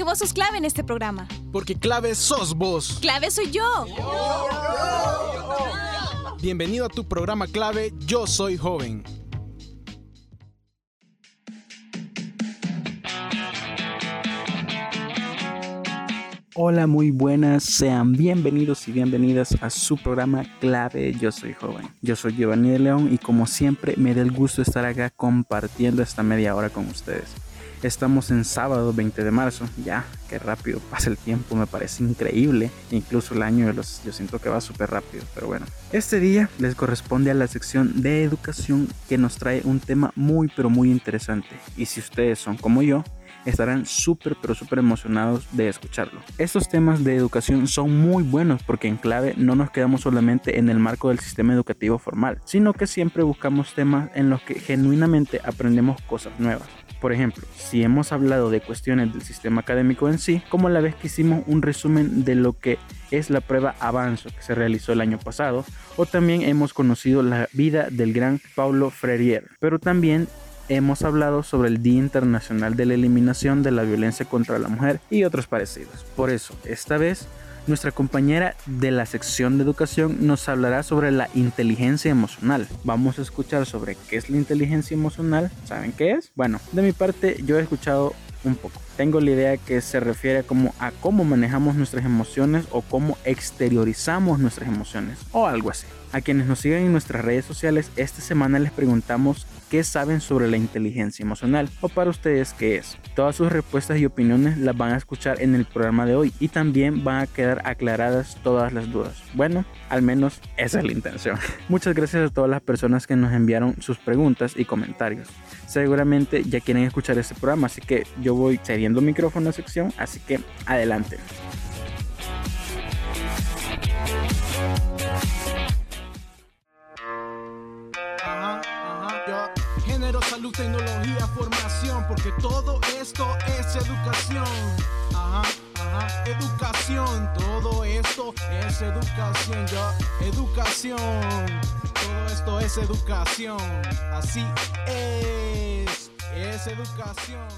Porque vos sos clave en este programa. Porque clave sos vos. Clave soy yo. Bienvenido a tu programa clave Yo Soy Joven. Hola, muy buenas, sean bienvenidos y bienvenidas a su programa clave Yo Soy Joven. Yo soy Giovanni de León y como siempre me da el gusto estar acá compartiendo esta media hora con ustedes. Estamos en sábado 20 de marzo, ya, qué rápido pasa el tiempo, me parece increíble. Incluso el año los, yo siento que va súper rápido, pero bueno. Este día les corresponde a la sección de educación que nos trae un tema muy pero muy interesante. Y si ustedes son como yo, estarán súper pero súper emocionados de escucharlo. Estos temas de educación son muy buenos porque en clave no nos quedamos solamente en el marco del sistema educativo formal, sino que siempre buscamos temas en los que genuinamente aprendemos cosas nuevas. Por ejemplo, si hemos hablado de cuestiones del sistema académico en sí, como la vez que hicimos un resumen de lo que es la prueba Avanzo que se realizó el año pasado, o también hemos conocido la vida del gran Paulo Freire, pero también hemos hablado sobre el Día Internacional de la Eliminación de la Violencia contra la Mujer y otros parecidos. Por eso, esta vez, nuestra compañera de la sección de educación nos hablará sobre la inteligencia emocional. Vamos a escuchar sobre qué es la inteligencia emocional. ¿Saben qué es? Bueno, de mi parte yo he escuchado un poco. Tengo la idea que se refiere como a cómo manejamos nuestras emociones o cómo exteriorizamos nuestras emociones o algo así. A quienes nos siguen en nuestras redes sociales, esta semana les preguntamos qué saben sobre la inteligencia emocional o para ustedes qué es. Todas sus respuestas y opiniones las van a escuchar en el programa de hoy y también van a quedar aclaradas todas las dudas. Bueno, al menos esa es la intención. Muchas gracias a todas las personas que nos enviaron sus preguntas y comentarios. Seguramente ya quieren escuchar este programa, así que yo voy cediendo micrófono a sección, así que adelante. Tecnología, formación, porque todo esto es educación. Ajá, ajá, educación, todo esto es educación, yo, educación, todo esto es educación, así es, es educación.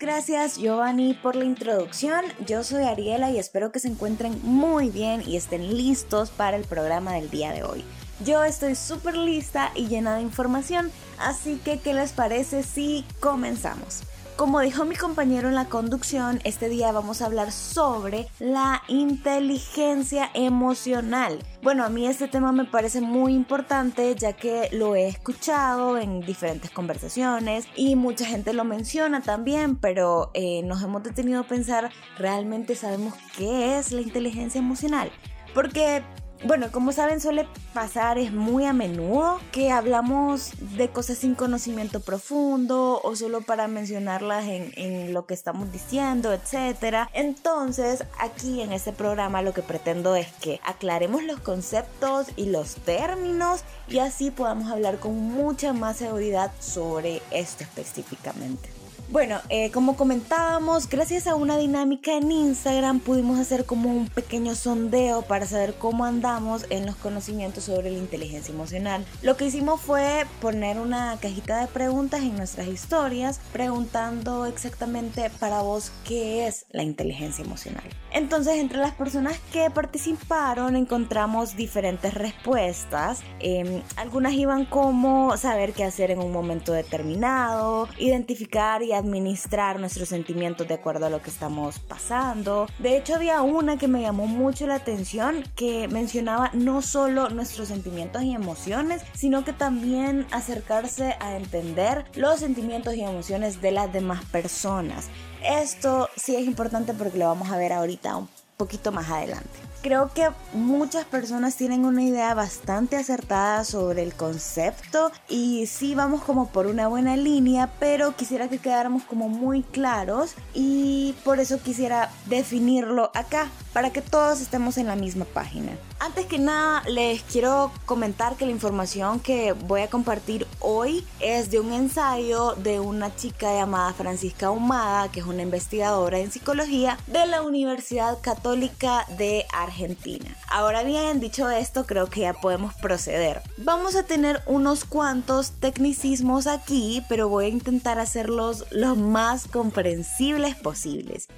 Gracias Giovanni por la introducción. Yo soy Ariela y espero que se encuentren muy bien y estén listos para el programa del día de hoy. Yo estoy súper lista y llena de información, así que ¿qué les parece si comenzamos? Como dijo mi compañero en la conducción, este día vamos a hablar sobre la inteligencia emocional. Bueno, a mí este tema me parece muy importante ya que lo he escuchado en diferentes conversaciones y mucha gente lo menciona también, pero eh, nos hemos detenido a pensar, ¿realmente sabemos qué es la inteligencia emocional? Porque bueno, como saben suele pasar, es muy a menudo que hablamos de cosas sin conocimiento profundo o solo para mencionarlas en, en, lo que estamos diciendo, etc. Entonces, aquí en este programa lo que pretendo es que aclaremos los conceptos y los términos y así podamos hablar con mucha más seguridad sobre esto específicamente. Bueno, eh, como comentábamos, gracias a una dinámica en Instagram pudimos hacer como un pequeño sondeo para saber cómo andamos en los conocimientos sobre la inteligencia emocional. Lo que hicimos fue poner una cajita de preguntas en nuestras historias preguntando exactamente para vos qué es la inteligencia emocional. Entonces, entre las personas que participaron encontramos diferentes respuestas. Eh, algunas iban como saber qué hacer en un momento determinado, identificar y administrar nuestros sentimientos de acuerdo a lo que estamos pasando. De hecho, había una que me llamó mucho la atención que mencionaba no solo nuestros sentimientos y emociones, sino que también acercarse a entender los sentimientos y emociones de las demás personas. Esto sí es importante porque lo vamos a ver ahorita un poquito más adelante. Creo que muchas personas tienen una idea bastante acertada sobre el concepto y sí vamos como por una buena línea, pero quisiera que quedáramos como muy claros y por eso quisiera definirlo acá para que todos estemos en la misma página. Antes que nada, les quiero comentar que la información que voy a compartir hoy es de un ensayo de una chica llamada Francisca Humada, que es una investigadora en psicología de la Universidad Católica de Argentina Argentina. Ahora bien, dicho esto, creo que ya podemos proceder. Vamos a tener unos cuantos tecnicismos aquí, pero voy a intentar hacerlos lo más comprensibles posibles.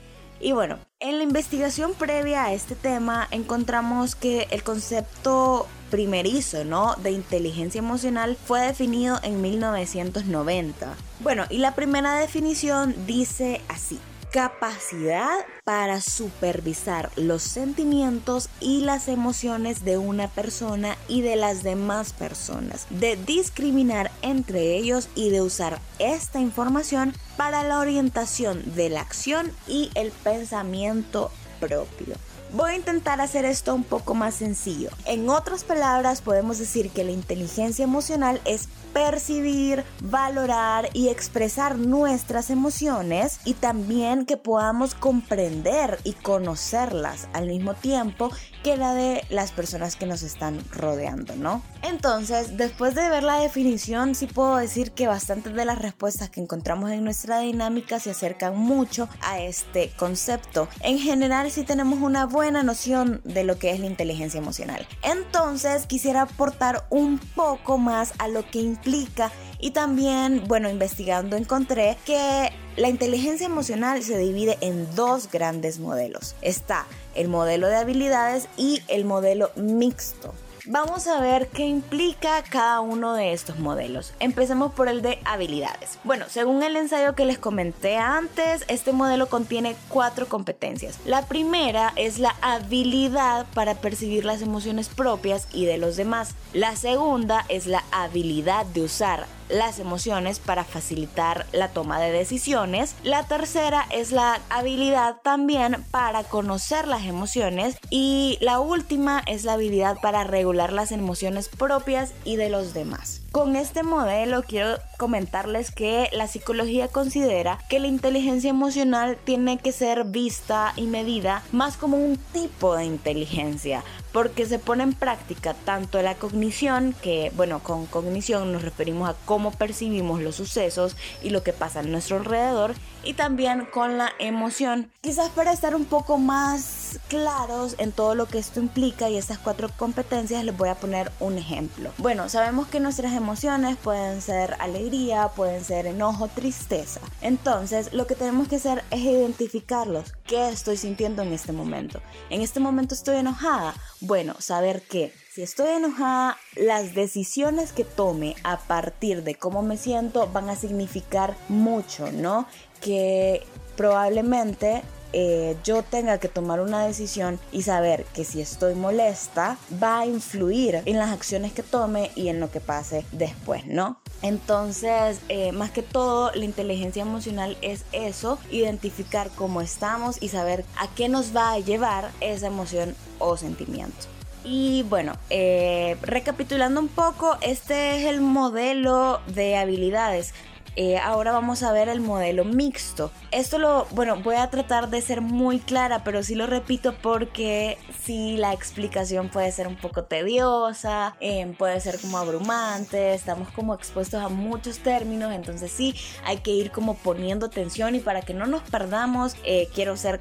Y bueno, en la investigación previa a este tema encontramos que el concepto primerizo, ¿no? De inteligencia emocional fue definido en 1990. Bueno, y la primera definición dice así capacidad para supervisar los sentimientos y las emociones de una persona y de las demás personas, de discriminar entre ellos y de usar esta información para la orientación de la acción y el pensamiento propio. Voy a intentar hacer esto un poco más sencillo. En otras palabras, podemos decir que la inteligencia emocional es percibir, valorar y expresar nuestras emociones y también que podamos comprender y conocerlas al mismo tiempo que la de las personas que nos están rodeando, ¿no? Entonces, después de ver la definición, sí puedo decir que bastantes de las respuestas que encontramos en nuestra dinámica se acercan mucho a este concepto. En general, sí tenemos una buena noción de lo que es la inteligencia emocional. Entonces, quisiera aportar un poco más a lo que implica y también, bueno, investigando encontré que la inteligencia emocional se divide en dos grandes modelos. Está el modelo de habilidades y el modelo mixto. Vamos a ver qué implica cada uno de estos modelos. Empecemos por el de habilidades. Bueno, según el ensayo que les comenté antes, este modelo contiene cuatro competencias. La primera es la habilidad para percibir las emociones propias y de los demás. La segunda es la habilidad de usar las emociones para facilitar la toma de decisiones. La tercera es la habilidad también para conocer las emociones. Y la última es la habilidad para regular las emociones propias y de los demás. Con este modelo quiero comentarles que la psicología considera que la inteligencia emocional tiene que ser vista y medida más como un tipo de inteligencia, porque se pone en práctica tanto la cognición, que bueno, con cognición nos referimos a cómo percibimos los sucesos y lo que pasa a nuestro alrededor, y también con la emoción. Quizás para estar un poco más claros en todo lo que esto implica y estas cuatro competencias les voy a poner un ejemplo. Bueno, sabemos que nuestras emociones pueden ser alegría, pueden ser enojo, tristeza. Entonces, lo que tenemos que hacer es identificarlos. ¿Qué estoy sintiendo en este momento? En este momento estoy enojada. Bueno, saber que si estoy enojada, las decisiones que tome a partir de cómo me siento van a significar mucho, ¿no? Que probablemente eh, yo tenga que tomar una decisión y saber que si estoy molesta va a influir en las acciones que tome y en lo que pase después, ¿no? Entonces, eh, más que todo, la inteligencia emocional es eso, identificar cómo estamos y saber a qué nos va a llevar esa emoción o sentimiento. Y bueno, eh, recapitulando un poco, este es el modelo de habilidades. Eh, ahora vamos a ver el modelo mixto. Esto lo, bueno, voy a tratar de ser muy clara, pero sí lo repito porque sí la explicación puede ser un poco tediosa, eh, puede ser como abrumante, estamos como expuestos a muchos términos, entonces sí hay que ir como poniendo atención y para que no nos perdamos, quiero ser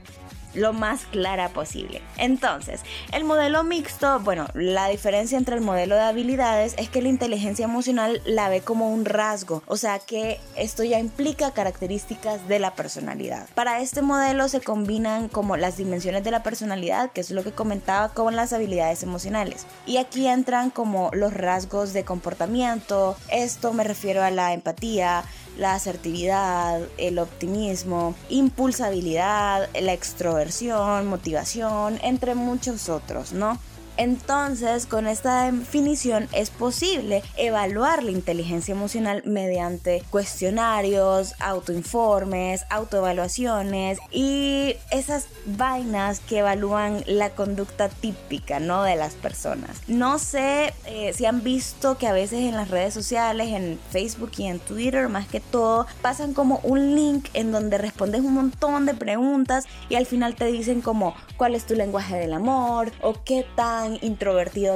lo más clara posible. Entonces, el modelo mixto, bueno, la diferencia entre el modelo de habilidades es que la inteligencia emocional la ve como un rasgo, o sea que esto ya implica características de la personalidad. Para este modelo se combinan como las dimensiones de la personalidad, que es lo que comentaba, con las habilidades emocionales. Y aquí entran como los rasgos de comportamiento, esto me refiero a la empatía, la asertividad, el optimismo, impulsabilidad, la extroversión, motivación, entre muchos otros, ¿no? Entonces, con esta definición es posible evaluar la inteligencia emocional mediante cuestionarios, autoinformes, autoevaluaciones y esas vainas que evalúan la conducta típica, ¿no? De las personas. No sé eh, si han visto que a veces en las redes sociales, en Facebook y en Twitter más que todo, pasan como un link en donde respondes un montón de preguntas y al final te dicen como cuál es tu lenguaje del amor o qué tan introvertido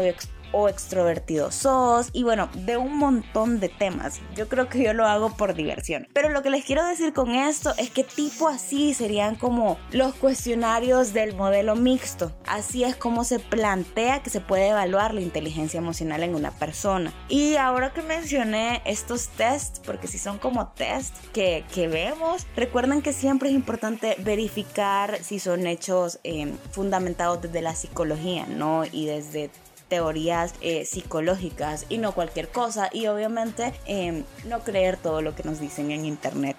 o extrovertido sos y bueno, de un montón de temas. Yo creo que yo lo hago por diversión. Pero lo que les quiero decir con esto es que tipo así serían como los cuestionarios del modelo mixto. Así es como se plantea que se puede evaluar la inteligencia emocional en una persona. Y ahora que mencioné estos tests, porque si son como tests que, que vemos, recuerden que siempre es importante verificar si son hechos eh, fundamentados desde la psicología, ¿no? Y desde teorías eh, psicológicas y no cualquier cosa y obviamente eh, no creer todo lo que nos dicen en internet.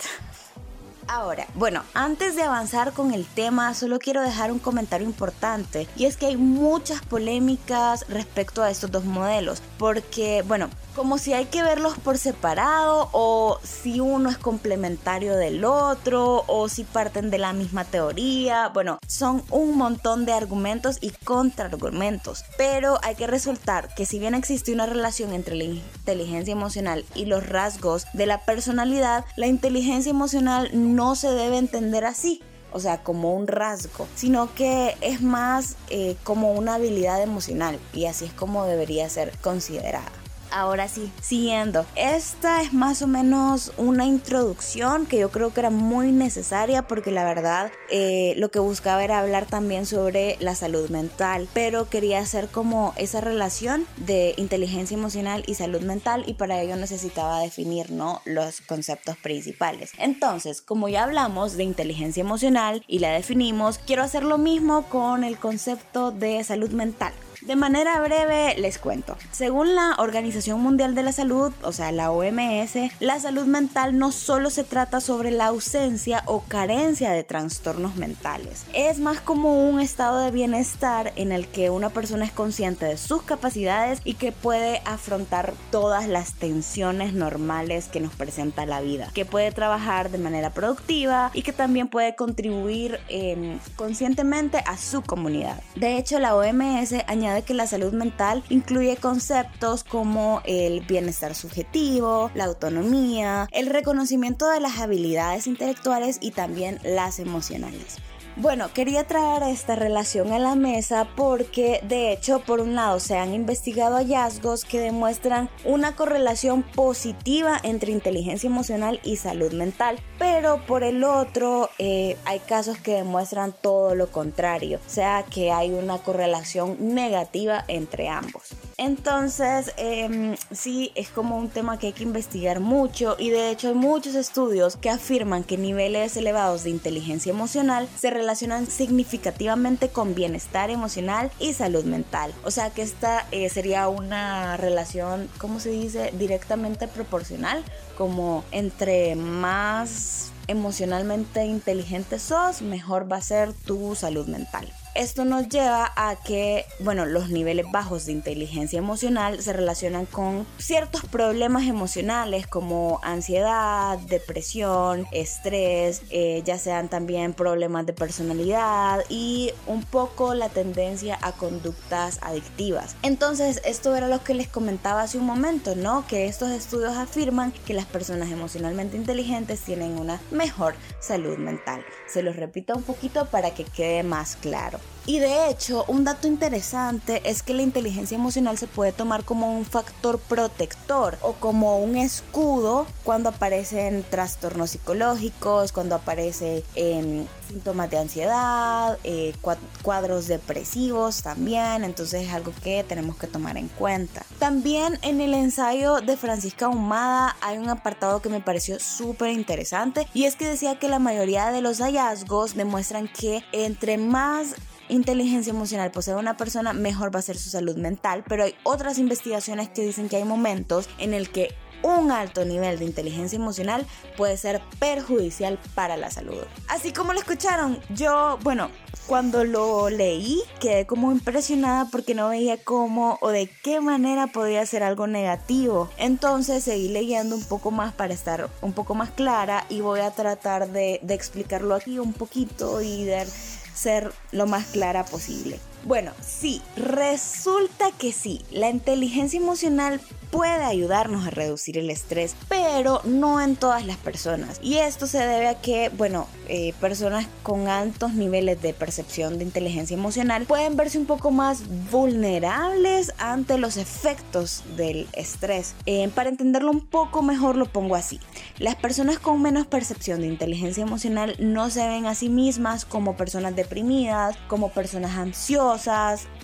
Ahora, bueno, antes de avanzar con el tema, solo quiero dejar un comentario importante y es que hay muchas polémicas respecto a estos dos modelos, porque, bueno, como si hay que verlos por separado o si uno es complementario del otro o si parten de la misma teoría. Bueno, son un montón de argumentos y contraargumentos, pero hay que resultar que si bien existe una relación entre la inteligencia emocional y los rasgos de la personalidad, la inteligencia emocional no se debe entender así o sea, como un rasgo, sino que es más eh, como una habilidad emocional y así es como debería ser considerada ahora sí, siguiendo. Esta es más o menos una introducción que yo creo que era muy necesaria porque la verdad eh, lo que buscaba era hablar también sobre la salud mental, pero quería hacer como esa relación de inteligencia emocional y salud mental y para ello necesitaba definir ¿no? los conceptos principales. Entonces, como ya hablamos de inteligencia emocional y la definimos, quiero hacer lo mismo con el concepto de salud mental. De manera breve les cuento. Según la Organización Mundial de la Salud, o sea, la OMS, la salud mental no solo se trata sobre la ausencia o carencia de trastornos mentales. Es más como un estado de bienestar en el que una persona es consciente de sus capacidades y que puede afrontar todas las tensiones normales que nos presenta la vida. Que puede trabajar de manera productiva y que también puede contribuir eh, conscientemente a su comunidad. De hecho, la OMS añade de que la salud mental incluye conceptos como el bienestar subjetivo, la autonomía, el reconocimiento de las habilidades intelectuales y también las emocionales. Bueno, quería traer esta relación a la mesa porque de hecho por un lado se han investigado hallazgos que demuestran una correlación positiva entre inteligencia emocional y salud mental, pero por el otro eh, hay casos que demuestran todo lo contrario, o sea que hay una correlación negativa entre ambos. Entonces, em, sí, es como un tema que hay que investigar mucho y de hecho hay muchos estudios que afirman que niveles elevados de inteligencia emocional se relacionan significativamente con bienestar emocional y salud mental. O sea que esta eh, sería una relación, ¿cómo se dice? Directamente proporcional, como entre más emocionalmente inteligente sos, mejor va a ser tu salud mental. Esto nos lleva a que, bueno, los niveles bajos de inteligencia emocional se relacionan con ciertos problemas emocionales como ansiedad, depresión, estrés, eh, ya sean también problemas de personalidad y un poco la tendencia a conductas adictivas. Entonces, esto era lo que les comentaba hace un momento, ¿no? Que estos estudios afirman que las personas emocionalmente inteligentes tienen una mejor salud mental. Se los repito un poquito para que quede más claro. Y de hecho, un dato interesante es que la inteligencia emocional se puede tomar como un factor protector o como un escudo cuando aparecen trastornos psicológicos, cuando aparecen em, síntomas de ansiedad, eh, cuadros depresivos también, entonces es algo que tenemos que tomar en cuenta. También en el ensayo de Francisca Humada hay un apartado que me pareció súper interesante y es que decía que la mayoría de los hallazgos demuestran que entre más inteligencia emocional posee una persona, mejor va a ser su salud mental, pero hay otras investigaciones que dicen que hay momentos en el que un alto nivel de inteligencia emocional puede ser perjudicial para la salud. Así como lo escucharon, yo, bueno, cuando lo leí quedé como impresionada porque no veía cómo o de qué manera podía ser algo negativo. Entonces seguí leyendo un poco más para estar un poco más clara y voy a tratar de, explicarlo aquí un poquito y de ser lo más clara posible. Bueno, sí, resulta que sí, la inteligencia emocional puede ayudarnos a reducir el estrés, pero no en todas las personas. Y esto se debe a que, bueno, eh, personas con altos niveles de percepción de inteligencia emocional pueden verse un poco más vulnerables ante los efectos del estrés. Eh, para entenderlo un poco mejor lo pongo así. Las personas con menos percepción de inteligencia emocional no se ven a sí mismas como personas deprimidas, como personas ansiosas,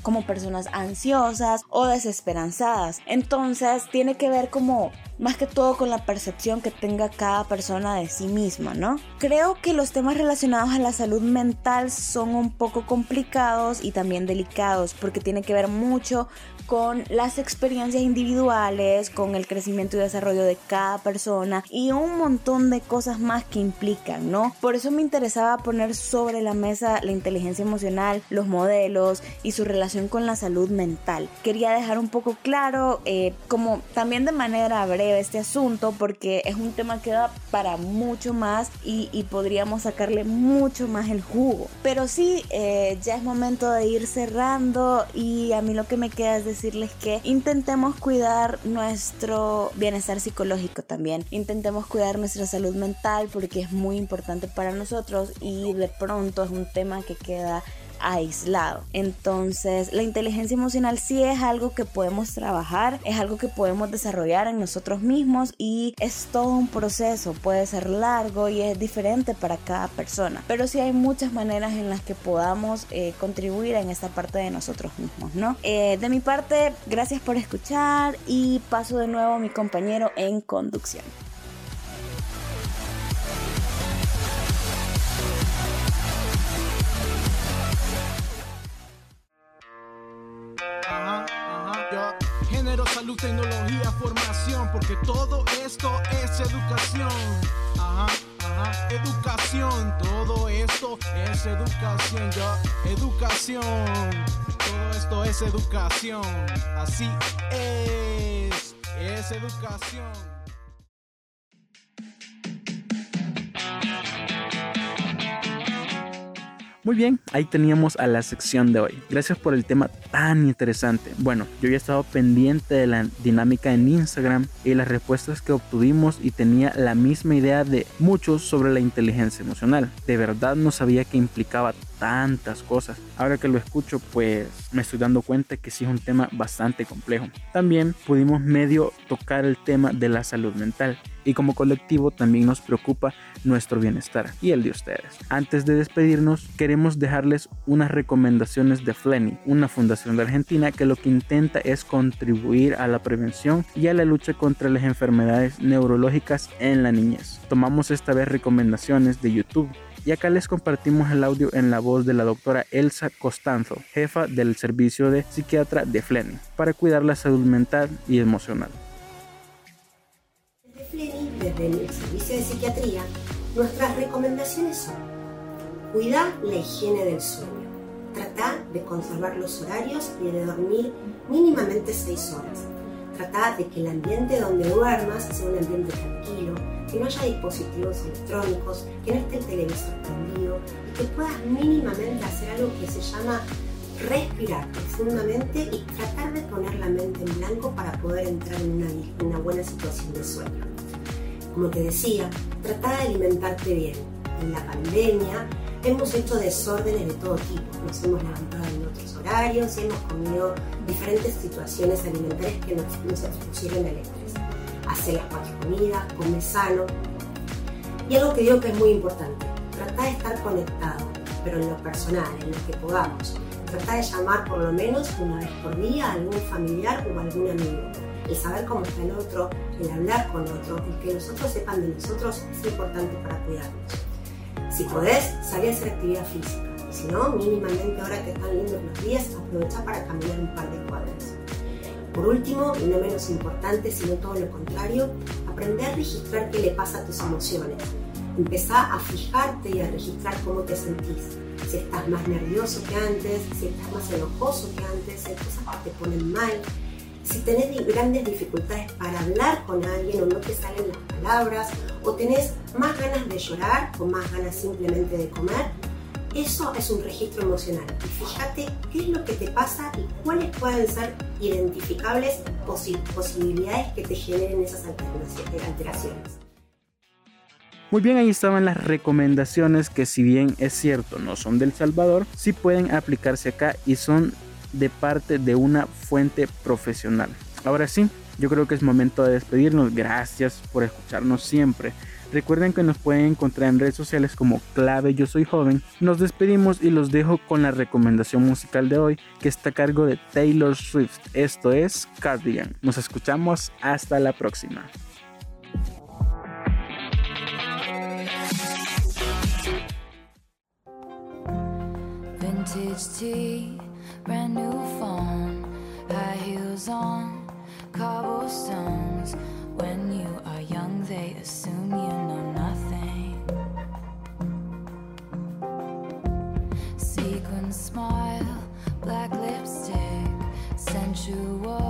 como personas ansiosas o desesperanzadas. Entonces tiene que ver como más que todo con la percepción que tenga cada persona de sí misma, ¿no? Creo que los temas relacionados a la salud mental son un poco complicados y también delicados porque tiene que ver mucho con las experiencias individuales, con el crecimiento y desarrollo de cada persona y un montón de cosas más que implican, ¿no? Por eso me interesaba poner sobre la mesa la inteligencia emocional, los modelos y su relación con la salud mental. Quería dejar un poco claro, eh, como también de manera breve, este asunto porque es un tema que da para mucho más y, podríamos sacarle mucho más el jugo. Pero sí, eh, ya es momento de ir cerrando y a mí lo que me queda es decir decirles que intentemos cuidar nuestro bienestar psicológico también. Intentemos cuidar nuestra salud mental porque es muy importante para nosotros y de pronto es un tema que queda aislado. Entonces, la inteligencia emocional sí es algo que podemos trabajar, es algo que podemos desarrollar en nosotros mismos y es todo un proceso, puede ser largo y es diferente para cada persona, pero sí hay muchas maneras en las que podamos eh, contribuir en esta parte de nosotros mismos, ¿no? Eh, de mi parte, gracias por escuchar y paso de nuevo a mi compañero en conducción. Salud, tecnología, formación, porque todo esto es educación. Ajá, ajá, educación, todo esto es educación, yo, educación, todo esto es educación, así es, es educación. Muy bien, ahí teníamos a la sección de hoy. Gracias por el tema tan interesante. Bueno, yo ya estado pendiente de la dinámica en Instagram y las respuestas que obtuvimos y tenía la misma idea de muchos sobre la inteligencia emocional. De verdad no sabía que implicaba tantas cosas. Ahora que lo escucho, pues me estoy dando cuenta que sí es un tema bastante complejo. También pudimos medio tocar el tema de la salud mental y como colectivo también nos preocupa nuestro bienestar y el de ustedes. Antes de despedirnos, queremos dejarles unas recomendaciones de Flenny, una fundación de Argentina que lo que intenta es contribuir a la prevención y a la lucha contra las enfermedades neurológicas en la niñez. Tomamos esta vez recomendaciones de YouTube y acá les compartimos el audio en la voz de la doctora Elsa Costanzo, jefa del servicio de psiquiatra de Flenny, para cuidar la salud mental y emocional. Desde Flenny, desde el servicio de psiquiatría, nuestras recomendaciones son cuidar la higiene del sueño, tratar de conservar los horarios y de dormir mínimamente 6 horas, tratar de que el ambiente donde duermas sea un ambiente tranquilo, que no haya dispositivos electrónicos, que no esté el televisor prendido y que puedas mínimamente hacer algo que se llama respirar profundamente y tratar de poner la mente en blanco para poder entrar en una, una buena situación de sueño. Como te decía, trata de alimentarte bien. En la pandemia hemos hecho desórdenes de todo tipo. Nos hemos levantado horarios hemos comido diferentes situaciones alimentarias que nos, nos expusieron al estrés hacer las cuatro comidas, come sano. Y algo que digo que es muy importante, trata de estar conectado, pero en lo personal, en lo que podamos. Trata de llamar por lo menos una vez por día a algún familiar o algún amigo. El saber cómo está el otro, el hablar con otro, el que los otros sepan de nosotros es importante para cuidarnos. Si podés, salir a hacer actividad física. Si no, mínimamente ahora que están lindos los días, aprovecha para caminar un par de cuadras. Por último, y no menos importante, sino todo lo contrario, aprender a registrar qué le pasa a tus emociones. Empezá a fijarte y a registrar cómo te sentís. Si estás más nervioso que antes, si estás más enojoso que antes, si hay cosas que te ponen mal, si tenés grandes dificultades para hablar con alguien o no te salen las palabras, o tenés más ganas de llorar o más ganas simplemente de comer, Eso es un registro emocional. Fíjate qué es lo que te pasa y cuáles pueden ser identificables posibilidades que te generen esas alteraciones. Muy bien, ahí estaban las recomendaciones que si bien es cierto no son del Salvador, sí pueden aplicarse acá y son de parte de una fuente profesional. Ahora sí, yo creo que es momento de despedirnos. Gracias por escucharnos siempre. Recuerden que nos pueden encontrar en redes sociales como clave yo soy joven. Nos despedimos y los dejo con la recomendación musical de hoy que está a cargo de Taylor Swift. Esto es Cardigan. Nos escuchamos hasta la próxima. When you are young, they assume you know nothing. Sequin smile, black lipstick, sensual